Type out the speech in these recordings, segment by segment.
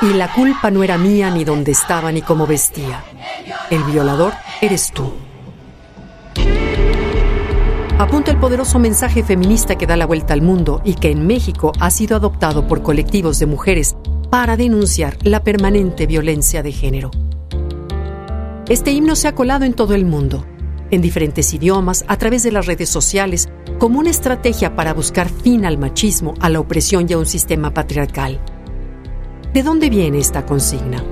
Y la culpa no era mía ni dónde estaba ni cómo vestía. El violador eres tú. Apunta el poderoso mensaje feminista que da la vuelta al mundo y que en México ha sido adoptado por colectivos de mujeres para denunciar la permanente violencia de género. Este himno se ha colado en todo el mundo, en diferentes idiomas, a través de las redes sociales, como una estrategia para buscar fin al machismo, a la opresión y a un sistema patriarcal. ¿De dónde viene esta consigna?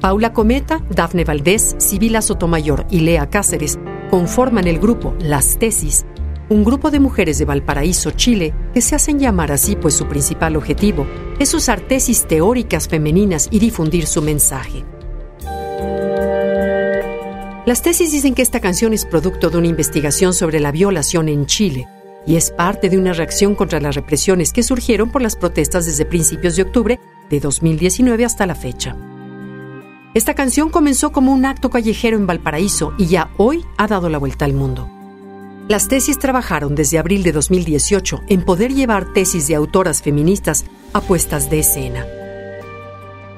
Paula Cometa, Dafne Valdés, Sibila Sotomayor y Lea Cáceres conforman el grupo Las Tesis, un grupo de mujeres de Valparaíso, Chile, que se hacen llamar así pues su principal objetivo es usar tesis teóricas femeninas y difundir su mensaje. Las tesis dicen que esta canción es producto de una investigación sobre la violación en Chile y es parte de una reacción contra las represiones que surgieron por las protestas desde principios de octubre de 2019 hasta la fecha. Esta canción comenzó como un acto callejero en Valparaíso y ya hoy ha dado la vuelta al mundo. Las tesis trabajaron desde abril de 2018 en poder llevar tesis de autoras feministas a puestas de escena.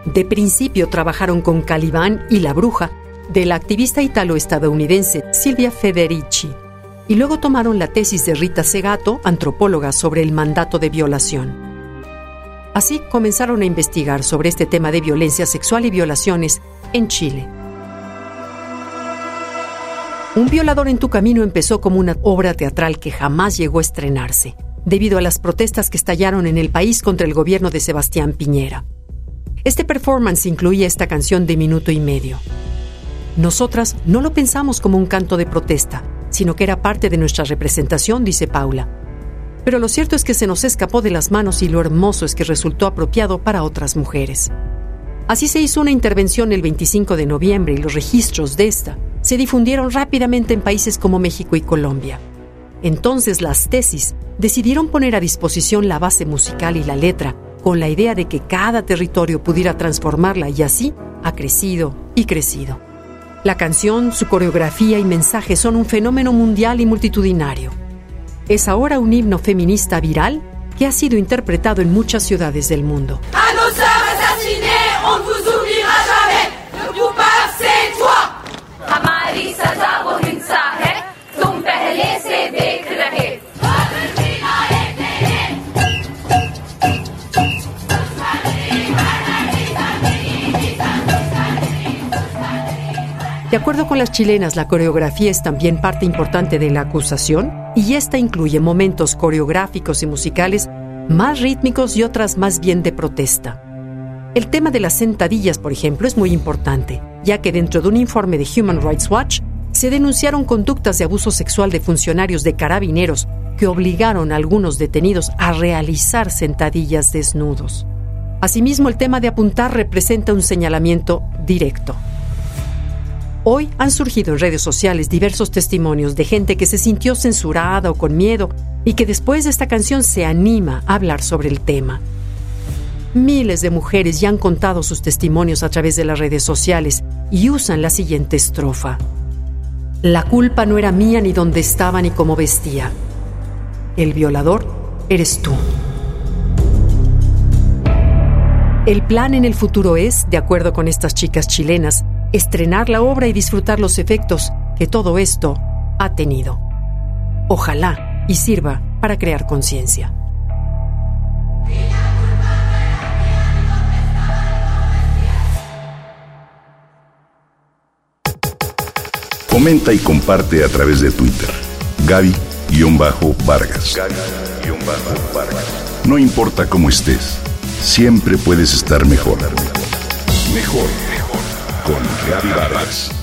De principio trabajaron con Calibán y La Bruja, de la activista italo-estadounidense Silvia Federici, y luego tomaron la tesis de Rita Segato, antropóloga, sobre el mandato de violación. Así comenzaron a investigar sobre este tema de violencia sexual y violaciones en Chile. Un violador en tu camino empezó como una obra teatral que jamás llegó a estrenarse, debido a las protestas que estallaron en el país contra el gobierno de Sebastián Piñera. Este performance incluía esta canción de minuto y medio. Nosotras no lo pensamos como un canto de protesta, sino que era parte de nuestra representación, dice Paula. Pero lo cierto es que se nos escapó de las manos y lo hermoso es que resultó apropiado para otras mujeres. Así se hizo una intervención el 25 de noviembre y los registros de esta se difundieron rápidamente en países como México y Colombia. Entonces las tesis decidieron poner a disposición la base musical y la letra con la idea de que cada territorio pudiera transformarla y así ha crecido y crecido. La canción, su coreografía y mensaje son un fenómeno mundial y multitudinario. Es ahora un himno feminista viral que ha sido interpretado en muchas ciudades del mundo. De acuerdo con las chilenas, la coreografía es también parte importante de la acusación y esta incluye momentos coreográficos y musicales más rítmicos y otras más bien de protesta. El tema de las sentadillas, por ejemplo, es muy importante, ya que dentro de un informe de Human Rights Watch se denunciaron conductas de abuso sexual de funcionarios de carabineros que obligaron a algunos detenidos a realizar sentadillas desnudos. Asimismo, el tema de apuntar representa un señalamiento directo. Hoy han surgido en redes sociales diversos testimonios de gente que se sintió censurada o con miedo y que después de esta canción se anima a hablar sobre el tema. Miles de mujeres ya han contado sus testimonios a través de las redes sociales y usan la siguiente estrofa. La culpa no era mía ni dónde estaba ni cómo vestía. El violador eres tú. El plan en el futuro es, de acuerdo con estas chicas chilenas, estrenar la obra y disfrutar los efectos que todo esto ha tenido. Ojalá y sirva para crear conciencia. Comenta y comparte a través de Twitter. Gaby-Vargas. Gaby-Vargas. No importa cómo estés, siempre puedes estar mejor. Mejor, mejor. Con Gaby Vargas.